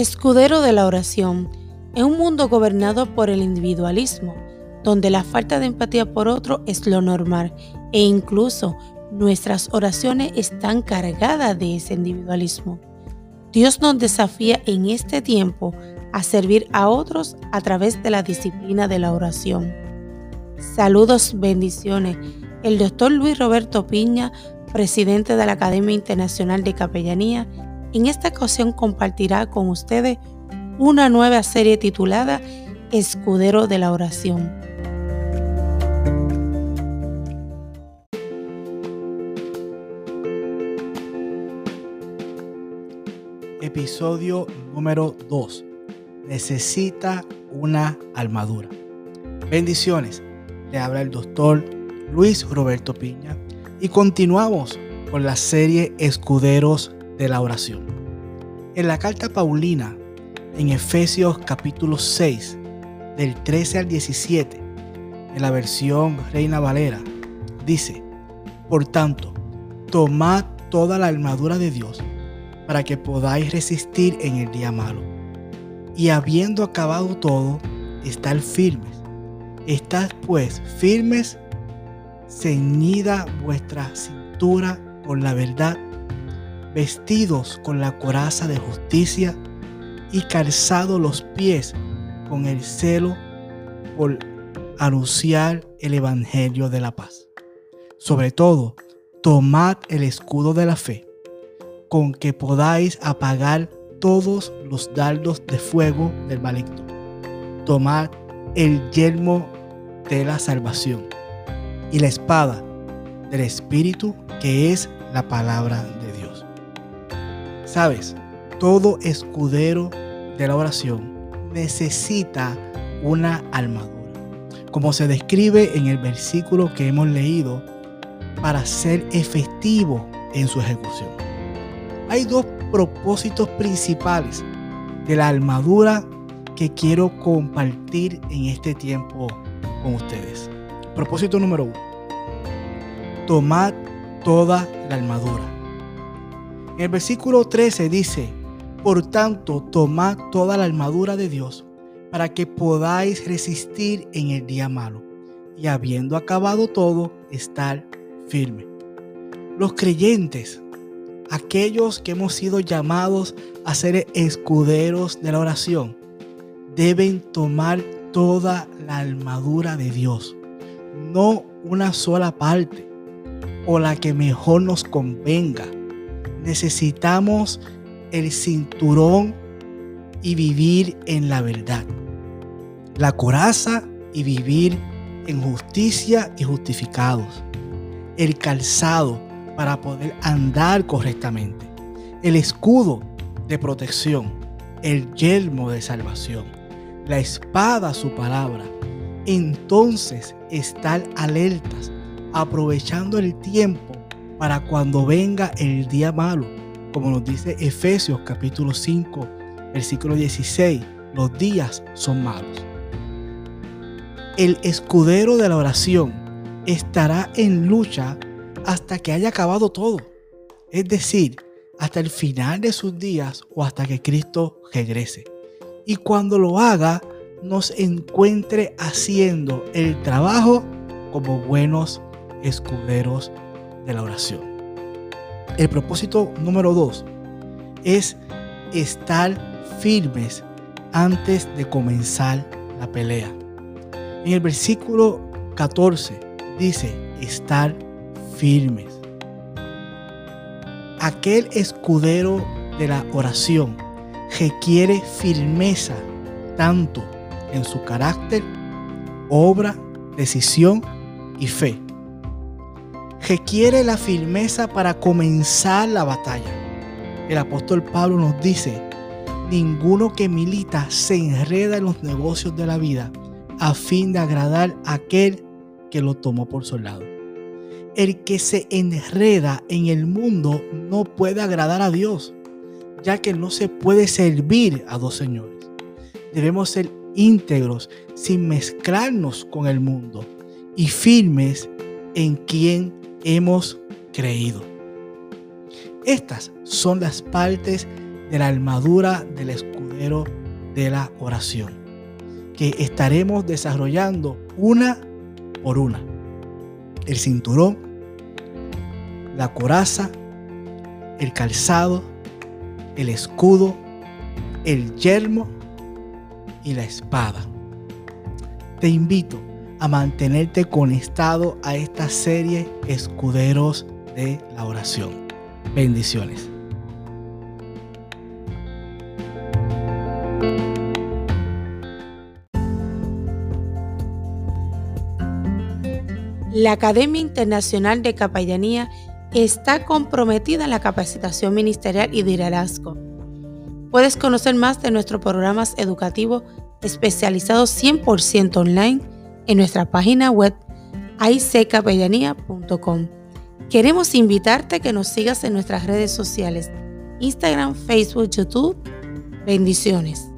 Escudero de la oración. En un mundo gobernado por el individualismo, donde la falta de empatía por otro es lo normal e incluso nuestras oraciones están cargadas de ese individualismo. Dios nos desafía en este tiempo a servir a otros a través de la disciplina de la oración. Saludos, bendiciones. El doctor Luis Roberto Piña, presidente de la Academia Internacional de Capellanía, en esta ocasión compartirá con ustedes una nueva serie titulada Escudero de la Oración. Episodio número 2. Necesita una armadura. Bendiciones. Le habla el doctor Luis Roberto Piña y continuamos con la serie Escuderos de la oración. En la carta Paulina, en Efesios capítulo 6, del 13 al 17, en la versión Reina Valera, dice, Por tanto, tomad toda la armadura de Dios para que podáis resistir en el día malo. Y habiendo acabado todo, estar firmes. Estad pues firmes, ceñida vuestra cintura con la verdad vestidos con la coraza de justicia y calzados los pies con el celo por anunciar el Evangelio de la paz. Sobre todo, tomad el escudo de la fe, con que podáis apagar todos los dardos de fuego del maligno. Tomad el yelmo de la salvación y la espada del Espíritu, que es la palabra de. Sabes, todo escudero de la oración necesita una armadura, como se describe en el versículo que hemos leído, para ser efectivo en su ejecución. Hay dos propósitos principales de la armadura que quiero compartir en este tiempo con ustedes. Propósito número uno. Tomad toda la armadura. En el versículo 13 dice, por tanto, tomad toda la armadura de Dios para que podáis resistir en el día malo y habiendo acabado todo, estar firme. Los creyentes, aquellos que hemos sido llamados a ser escuderos de la oración, deben tomar toda la armadura de Dios, no una sola parte o la que mejor nos convenga necesitamos el cinturón y vivir en la verdad. La coraza y vivir en justicia y justificados. El calzado para poder andar correctamente. El escudo de protección. El yelmo de salvación. La espada, su palabra. Entonces estar alertas, aprovechando el tiempo para cuando venga el día malo. Como nos dice Efesios capítulo 5, versículo 16, los días son malos. El escudero de la oración estará en lucha hasta que haya acabado todo. Es decir, hasta el final de sus días o hasta que Cristo regrese. Y cuando lo haga, nos encuentre haciendo el trabajo como buenos escuderos de la oración. El propósito número dos es estar firmes antes de comenzar la pelea. En el versículo 14 dice, estar firmes. Aquel escudero de la oración requiere firmeza tanto en su carácter, obra, decisión y fe requiere la firmeza para comenzar la batalla. El apóstol Pablo nos dice, ninguno que milita se enreda en los negocios de la vida a fin de agradar a aquel que lo tomó por soldado. El que se enreda en el mundo no puede agradar a Dios, ya que no se puede servir a dos señores. Debemos ser íntegros sin mezclarnos con el mundo y firmes en quien hemos creído. Estas son las partes de la armadura del escudero de la oración, que estaremos desarrollando una por una. El cinturón, la coraza, el calzado, el escudo, el yelmo y la espada. Te invito a mantenerte conectado a esta serie Escuderos de la Oración. Bendiciones. La Academia Internacional de Capellanía está comprometida en la capacitación ministerial y de liderazgo. Puedes conocer más de nuestros programas educativos especializados 100% online en nuestra página web icapellanía.com. Queremos invitarte a que nos sigas en nuestras redes sociales, Instagram, Facebook, YouTube. Bendiciones.